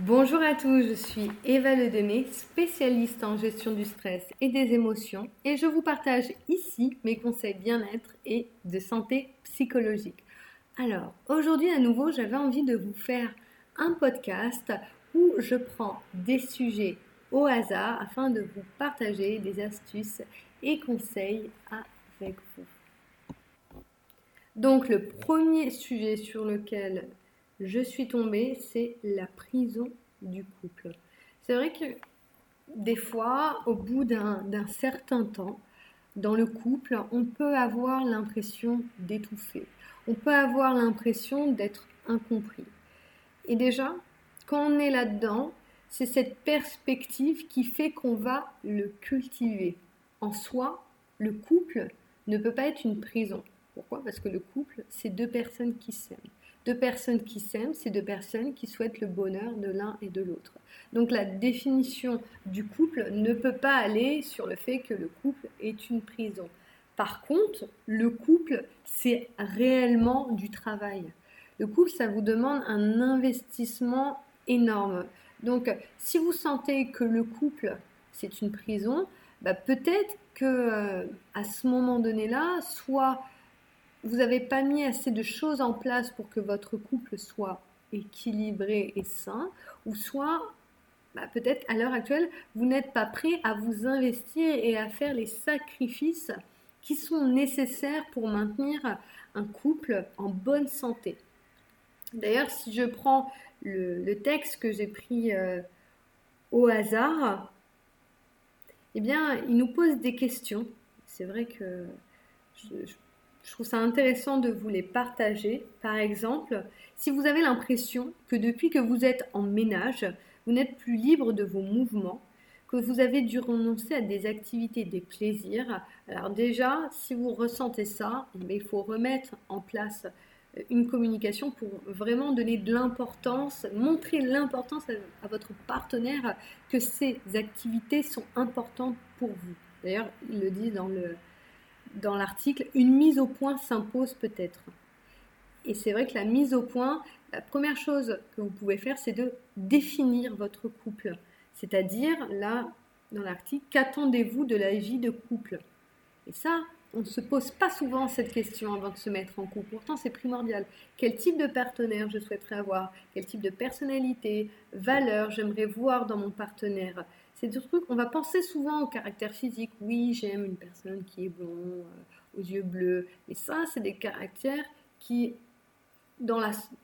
Bonjour à tous, je suis Eva Ledemé, spécialiste en gestion du stress et des émotions, et je vous partage ici mes conseils bien-être et de santé psychologique. Alors, aujourd'hui à nouveau, j'avais envie de vous faire un podcast où je prends des sujets au hasard afin de vous partager des astuces et conseils avec vous. Donc, le premier sujet sur lequel je suis tombée, c'est la prison du couple. C'est vrai que des fois, au bout d'un certain temps, dans le couple, on peut avoir l'impression d'étouffer. On peut avoir l'impression d'être incompris. Et déjà, quand on est là-dedans, c'est cette perspective qui fait qu'on va le cultiver. En soi, le couple ne peut pas être une prison. Pourquoi? Parce que le couple, c'est deux personnes qui s'aiment. Deux personnes qui s'aiment, c'est deux personnes qui souhaitent le bonheur de l'un et de l'autre. Donc la définition du couple ne peut pas aller sur le fait que le couple est une prison. Par contre, le couple, c'est réellement du travail. Le couple, ça vous demande un investissement énorme. Donc, si vous sentez que le couple, c'est une prison, bah, peut-être que euh, à ce moment donné-là, soit vous n'avez pas mis assez de choses en place pour que votre couple soit équilibré et sain, ou soit bah, peut-être à l'heure actuelle, vous n'êtes pas prêt à vous investir et à faire les sacrifices qui sont nécessaires pour maintenir un couple en bonne santé. D'ailleurs, si je prends le, texte que j'ai pris euh, au hasard, eh bien, il nous pose des questions. C'est vrai que je je trouve ça intéressant de vous les partager. Par exemple, si vous avez l'impression que depuis que vous êtes en ménage, vous n'êtes plus libre de vos mouvements, que vous avez dû renoncer à des activités, des plaisirs. Alors déjà, si vous ressentez ça, eh il faut remettre en place une communication pour vraiment donner de l'importance, montrer l'importance à, votre partenaire que ces activités sont importantes pour vous. D'ailleurs, il le dit dans le, dans l'article, une mise au point s'impose peut-être. Et c'est vrai que la mise au point, la première chose que vous pouvez faire, c'est de définir votre couple. C'est-à-dire, là, dans l'article, qu'attendez-vous de la vie de couple? Et ça, on ne se pose pas souvent cette question avant de se mettre en couple. Pourtant, c'est primordial. Quel type de partenaire je souhaiterais avoir? Quel type de personnalité, valeur j'aimerais voir dans mon partenaire C'est des trucs, on va penser souvent au caractère physique. Oui, j'aime une personne qui est blond, euh, aux yeux bleus. Mais ça, c'est des caractères qui,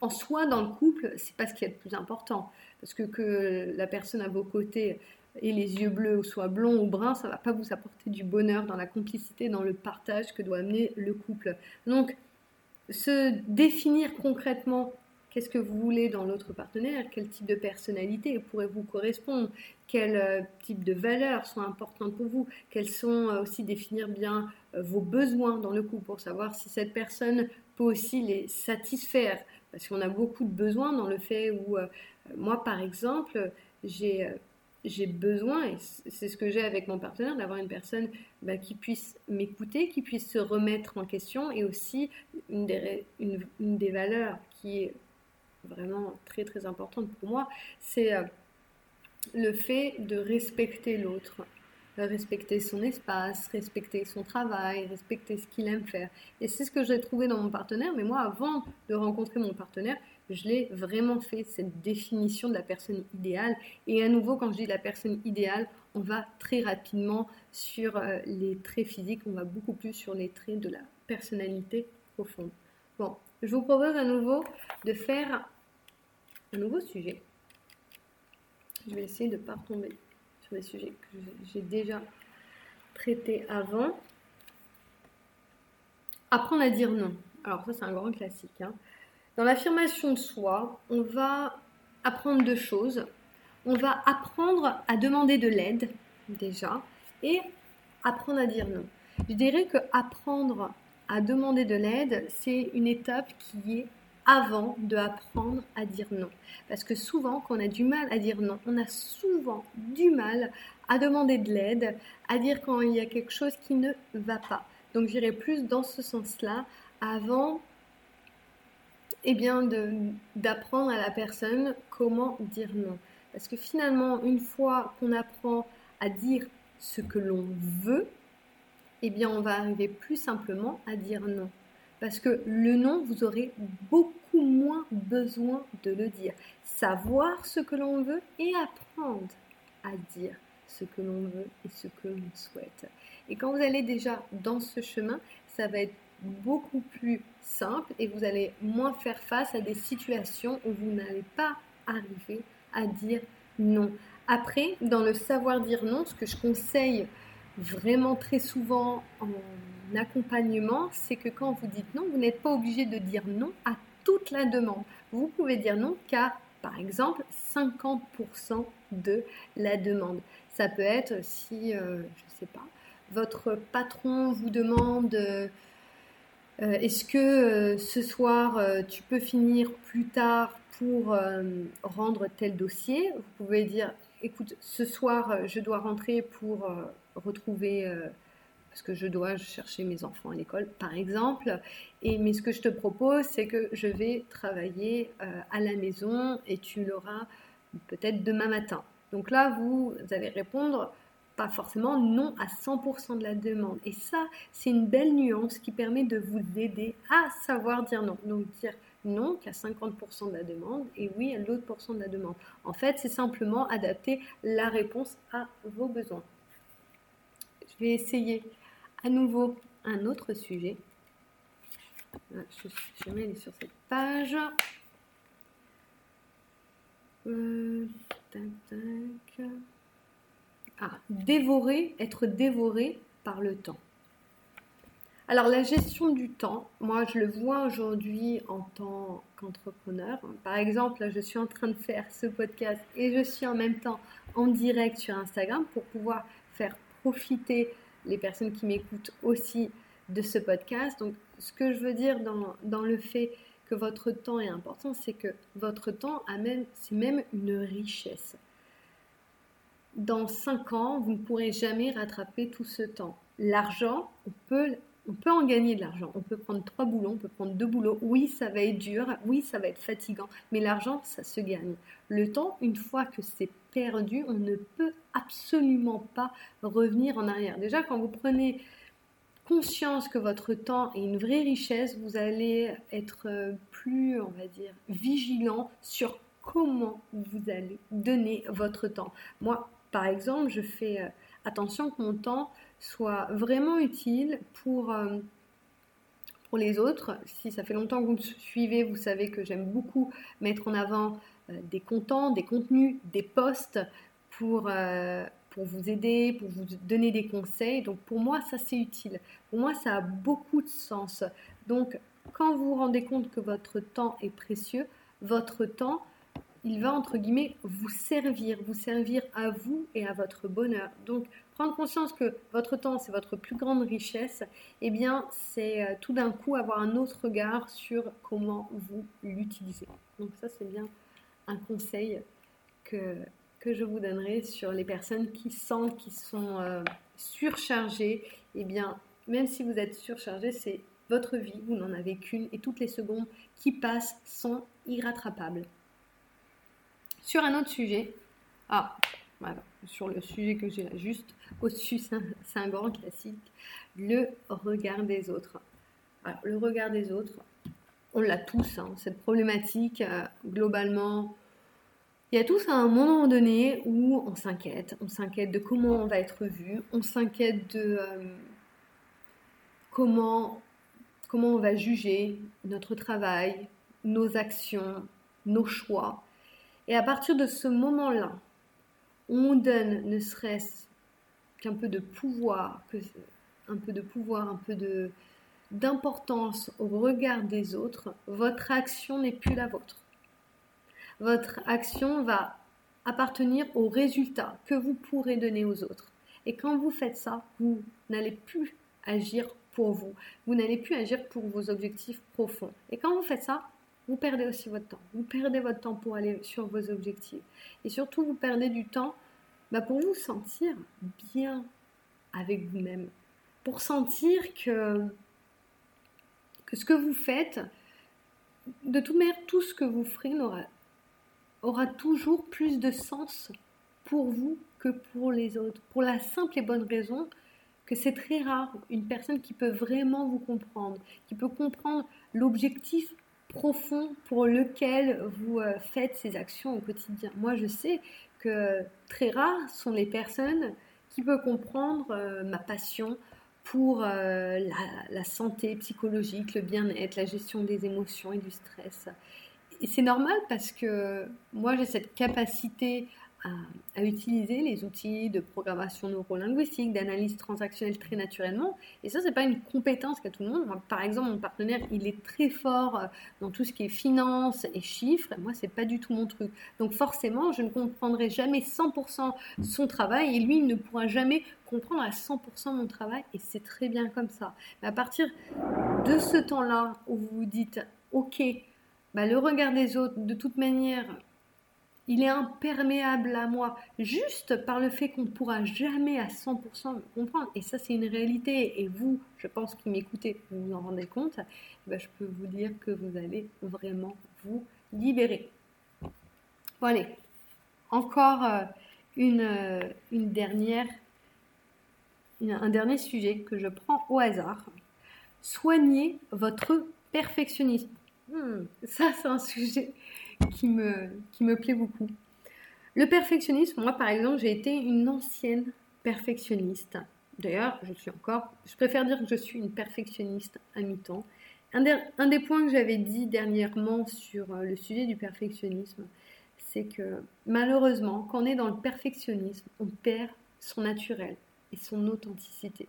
en soi, dans le couple, c'est pas ce qui est le plus important. Parce que que la personne à vos côtés et les yeux bleus, ou soit blonds ou bruns, ça va pas vous apporter du bonheur dans la complicité, dans le partage que doit amener le couple. Donc, se définir concrètement qu'est-ce que vous voulez dans l'autre partenaire, quel type de personnalité pourrait vous correspondre, quel euh, type de valeurs sont importantes pour vous, quels sont euh, aussi définir bien euh, vos besoins dans le couple pour savoir si cette personne peut aussi les satisfaire? Parce qu'on a beaucoup de besoins dans le fait où, moi par exemple, j'ai j'ai besoin, et c'est ce que j'ai avec mon partenaire, d'avoir une personne bah, qui puisse m'écouter, qui puisse se remettre en question, et aussi une des, une, des valeurs qui est vraiment très très importante pour moi, c'est euh, le fait de respecter l'autre, respecter son espace, respecter son travail, respecter ce qu'il aime faire. Et c'est ce que j'ai trouvé dans mon partenaire, mais moi, avant de rencontrer mon partenaire, je l'ai vraiment fait, cette définition de la personne idéale. Et à nouveau, quand je dis la personne idéale, on va très rapidement sur euh, les traits physiques, on va beaucoup plus sur les traits de la personnalité profonde. Bon, je vous propose à nouveau de faire nouveau sujet. Je vais essayer de ne pas retomber sur les sujets que j'ai déjà traités avant. Apprendre à dire non. Alors ça, c'est un grand classique. Hein. Dans l'affirmation de soi, on va apprendre deux choses. On va apprendre à demander de l'aide, déjà, et apprendre à dire non. Je dirais que apprendre à demander de l'aide, c'est une étape qui est avant de apprendre à dire non. Parce que souvent, quand on a du mal à dire non, on a souvent du mal à demander de l'aide, à dire quand il y a quelque chose qui ne va pas. Donc j'irai plus dans ce sens-là avant eh bien, d'apprendre à la personne comment dire non. Parce que finalement, une fois qu'on apprend à dire ce que l'on veut, eh bien, on va arriver plus simplement à dire non. Parce que le non, vous aurez beaucoup moins besoin de le dire. Savoir ce que l'on veut et apprendre à dire ce que l'on veut et ce que l'on souhaite. Et quand vous allez déjà dans ce chemin, ça va être beaucoup plus simple et vous allez moins faire face à des situations où vous n'allez pas arriver à dire non. Après, dans le savoir dire non, ce que je conseille vraiment très souvent en accompagnement, c'est que quand vous dites non, vous n'êtes pas obligé de dire non à toute la demande. Vous pouvez dire non qu'à, par exemple, 50% de la demande. Ça peut être si, euh, je ne sais pas, votre patron vous demande euh, est-ce que euh, ce soir tu peux finir plus tard pour rendre tel dossier? Vous pouvez dire écoute, ce soir je dois rentrer pour retrouver parce que je dois chercher mes enfants à l'école, par exemple. Et, mais ce que je te propose, c'est que je vais travailler à la maison et tu l'auras peut-être demain matin. Donc là, vous allez répondre pas forcément non à 100% de la demande. Et ça, c'est une belle nuance qui permet de vous aider à savoir dire non. Donc dire non qu'à 50% de la demande et oui à l'autre pourcent de la demande. En fait, c'est simplement adapter la réponse à vos besoins. Je vais essayer à nouveau un autre sujet. Je, je mets sur cette page. Euh, ah, dévorer, être dévoré par le temps. Alors la gestion du temps, moi je le vois aujourd'hui en tant qu'entrepreneur. Par exemple, là, je suis en train de faire ce podcast et je suis en même temps en direct sur Instagram pour pouvoir faire profiter les personnes qui m'écoutent aussi de ce podcast. Donc ce que je veux dire dans, dans le fait que votre temps est important, c'est que votre temps c'est même une richesse. Dans 5 ans, vous ne pourrez jamais rattraper tout ce temps. L'argent, on peut, on peut en gagner de l'argent. On peut prendre trois boulots, on peut prendre deux boulots. Oui, ça va être dur, oui, ça va être fatigant, mais l'argent, ça se gagne. Le temps, une fois que c'est perdu, on ne peut absolument pas revenir en arrière. Déjà, quand vous prenez conscience que votre temps est une vraie richesse, vous allez être euh, plus, on va dire, vigilant sur comment vous allez donner votre temps. Moi, par exemple, je fais euh, attention que mon temps soit vraiment utile pour, euh, pour les autres. Si ça fait longtemps que vous me suivez, vous savez que j'aime beaucoup mettre en avant des contents, des contenus, des posts pour pour vous aider, pour vous donner des conseils. Donc pour moi, ça c'est utile. Pour moi, ça a beaucoup de sens. Donc quand vous vous rendez compte que votre temps est précieux, votre temps, il va entre guillemets vous servir, vous servir à vous et à votre bonheur. Donc prendre conscience que votre temps c'est votre plus grande richesse, eh bien c'est euh, tout d'un coup avoir un autre regard sur comment vous l'utilisez. Donc ça c'est bien un conseil que je vous donnerai sur les personnes qui sentent qu'ils sont euh, surchargées. Eh bien, même si vous êtes surchargé, c'est votre vie, vous n'en avez qu'une et toutes les secondes qui passent sont irrattrapables. Sur un autre sujet, ah, voilà, sur le sujet que j'ai là, juste au-dessus, c'est un, grand classique, le regard des autres. le regard des autres, on l'a tous, hein, cette problématique, euh, globalement, il y a tous à un moment donné où on s'inquiète. On s'inquiète de comment on va être vu, on s'inquiète de euh, comment, on va juger notre travail, nos actions, nos choix. Et à partir de ce moment-là, on donne ne serait-ce qu'un peu de pouvoir, un peu de pouvoir, un peu de d'importance au regard des autres, votre action n'est plus la vôtre votre action va appartenir au résultat que vous pourrez donner aux autres. Et quand vous faites ça, vous n'allez plus agir pour vous. Vous n'allez plus agir pour vos objectifs profonds. Et quand vous faites ça, vous perdez aussi votre temps. Vous perdez votre temps pour aller sur vos objectifs. Et surtout, vous perdez du temps bah, pour vous sentir bien avec vous-même. Pour sentir que, que ce que vous faites, de toute manière, tout ce que vous ferez aura, aura toujours plus de sens pour vous que pour les autres. Pour la simple et bonne raison que c'est très rare une personne qui peut vraiment vous comprendre, qui peut comprendre l'objectif profond pour lequel vous euh, faites ces actions au quotidien. Moi, je sais que très rares sont les personnes qui peuvent comprendre euh, ma passion pour euh, la, santé psychologique, le bien-être, la gestion des émotions et du stress. Et c'est normal parce que moi, j'ai cette capacité à, utiliser les outils de programmation neurolinguistique, d'analyse transactionnelle très naturellement. Et ça, c'est pas une compétence qu'a tout le monde. par exemple, mon partenaire, il est très fort euh, dans tout ce qui est finance et chiffres. Moi, c'est pas du tout mon truc. Donc forcément, je ne comprendrai jamais 100% son travail et lui, il ne pourra jamais comprendre à 100% mon travail. Et c'est très bien comme ça. Mais à partir de ce temps-là où vous vous dites, ok, bah, le regard des autres, de toute manière, il est imperméable à moi, juste par le fait qu'on ne pourra jamais à 100% comprendre. Et ça, c'est une réalité. Et vous, je pense qui m'écoutez, vous vous en rendez compte, eh ben, je peux vous dire que vous allez vraiment vous libérer. Bon, allez, encore euh, une, euh, une dernière, un dernier sujet que je prends au hasard. Soignez votre perfectionnisme. Hmm, ça, c'est un sujet qui me, qui me plaît beaucoup. Le perfectionnisme, moi par exemple, j'ai été une ancienne perfectionniste. D'ailleurs, je suis encore, je préfère dire que je suis une perfectionniste à mi-temps. Un, des points que j'avais dit dernièrement sur euh, le sujet du perfectionnisme, c'est que malheureusement, quand on est dans le perfectionnisme, on perd son naturel et son authenticité.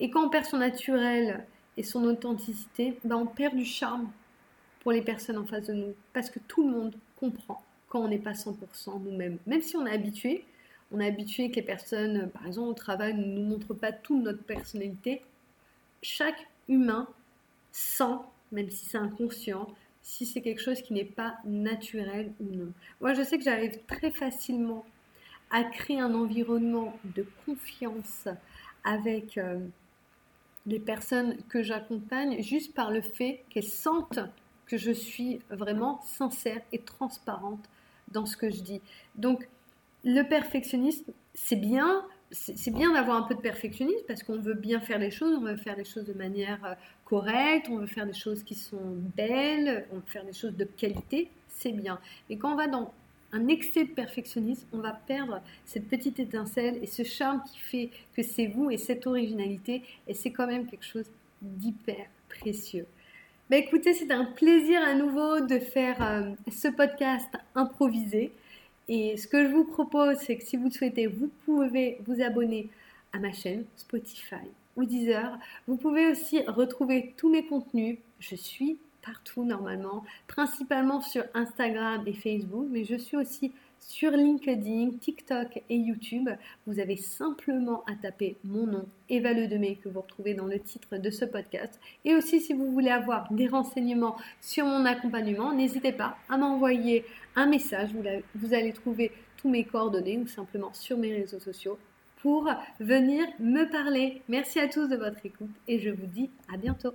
Et quand on perd son naturel et son authenticité, ben on perd du charme pour les personnes en face de nous. Parce que tout le monde comprend quand on n'est pas 100% nous-mêmes. Même si on est habitué, on est habitué que les personnes, par exemple au travail, ne nous montrent pas toute notre personnalité. Chaque humain sent, même si c'est inconscient, si c'est quelque chose qui n'est pas naturel ou non. Moi, je sais que j'arrive très facilement à créer un environnement de confiance avec euh, les personnes que j'accompagne juste par le fait qu'elles sentent que je suis vraiment sincère et transparente dans ce que je dis. Donc, le perfectionnisme, c'est bien, c'est bien d'avoir un peu de perfectionnisme parce qu'on veut bien faire les choses, on veut faire les choses de manière euh, correcte, on veut faire des choses qui sont belles, on veut faire des choses de qualité, c'est bien. Mais quand on va dans un excès de perfectionnisme, on va perdre cette petite étincelle et ce charme qui fait que c'est vous et cette originalité, et c'est quand même quelque chose d'hyper précieux. Bah, écoutez, c'est un plaisir à nouveau de faire euh, ce podcast improvisé. Et ce que je vous propose, c'est que si vous le souhaitez, vous pouvez vous abonner à ma chaîne Spotify ou Deezer. Vous pouvez aussi retrouver tous mes contenus. Je suis partout normalement, principalement sur Instagram et Facebook, mais je suis aussi sur LinkedIn, TikTok et YouTube. Vous avez simplement à taper mon nom, Eva Ledemé, que vous retrouvez dans le titre de ce podcast. Et aussi, si vous voulez avoir des renseignements sur mon accompagnement, n'hésitez pas à m'envoyer un message. Vous, allez trouver tous mes coordonnées ou simplement sur mes réseaux sociaux pour venir me parler. Merci à tous de votre écoute et je vous dis à bientôt.